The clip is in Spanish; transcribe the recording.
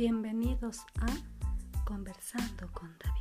Bienvenidos a Conversando con David.